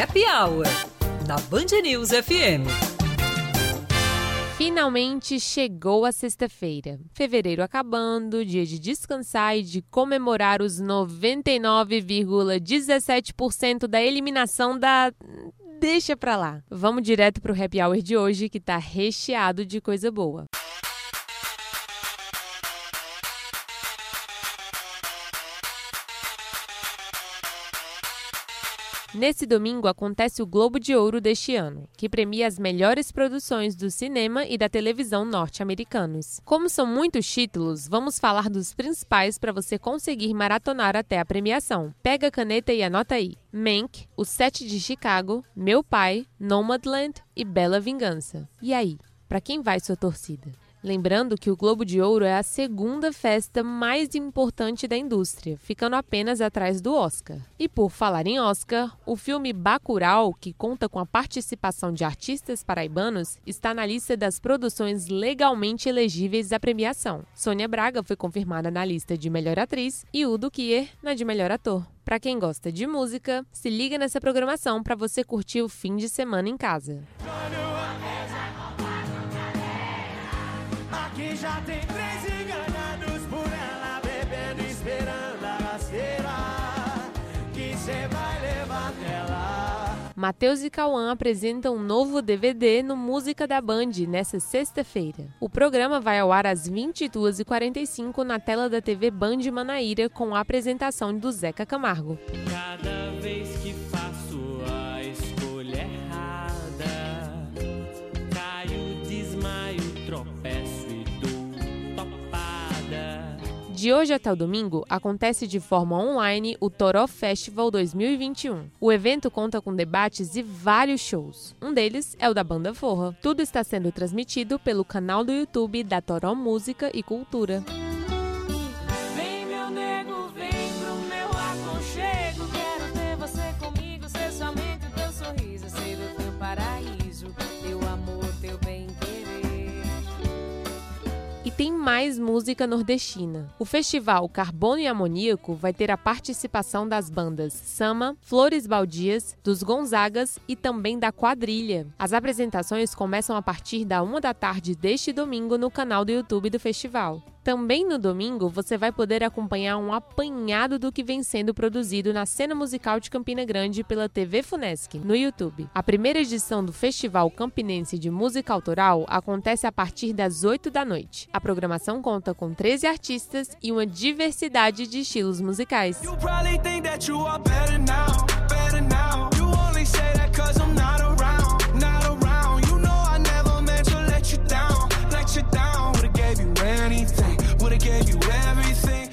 Happy Hour, na Band News FM. Finalmente chegou a sexta-feira. Fevereiro acabando, dia de descansar e de comemorar os 99,17% da eliminação da. Deixa pra lá. Vamos direto pro happy hour de hoje que tá recheado de coisa boa. Nesse domingo acontece o Globo de Ouro deste ano, que premia as melhores produções do cinema e da televisão norte-americanos. Como são muitos títulos, vamos falar dos principais para você conseguir maratonar até a premiação. Pega a caneta e anota aí: Mank, O Sete de Chicago, Meu Pai, Nomadland e Bela Vingança. E aí, para quem vai sua torcida? Lembrando que o Globo de Ouro é a segunda festa mais importante da indústria, ficando apenas atrás do Oscar. E por falar em Oscar, o filme Bacurau, que conta com a participação de artistas paraibanos, está na lista das produções legalmente elegíveis à premiação. Sônia Braga foi confirmada na lista de melhor atriz e Udo Kier na de melhor ator. Para quem gosta de música, se liga nessa programação para você curtir o fim de semana em casa. Já tem três enganados por ela, bebendo, esperando a rasteira. Que cê vai levar dela. Matheus e Cauã apresentam um novo DVD no Música da Band nesta sexta-feira. O programa vai ao ar às 22h45 na tela da TV Band Manaíra com a apresentação do Zeca Camargo. Cada vez que faço De hoje até o domingo, acontece de forma online o Toró Festival 2021. O evento conta com debates e vários shows. Um deles é o da Banda Forra. Tudo está sendo transmitido pelo canal do YouTube da Toró Música e Cultura. Tem mais música nordestina. O festival Carbono e Amoníaco vai ter a participação das bandas Sama, Flores Baldias, dos Gonzagas e também da Quadrilha. As apresentações começam a partir da uma da tarde deste domingo no canal do YouTube do festival. Também no domingo você vai poder acompanhar um apanhado do que vem sendo produzido na cena musical de Campina Grande pela TV Funesc, no YouTube. A primeira edição do Festival Campinense de Música Autoral acontece a partir das 8 da noite. A programação conta com 13 artistas e uma diversidade de estilos musicais.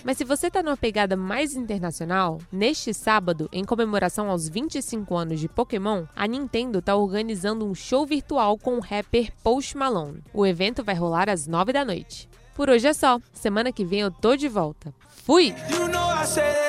Mas se você tá numa pegada mais internacional, neste sábado, em comemoração aos 25 anos de Pokémon, a Nintendo tá organizando um show virtual com o rapper Post Malone. O evento vai rolar às 9 da noite. Por hoje é só. Semana que vem eu tô de volta. Fui! You know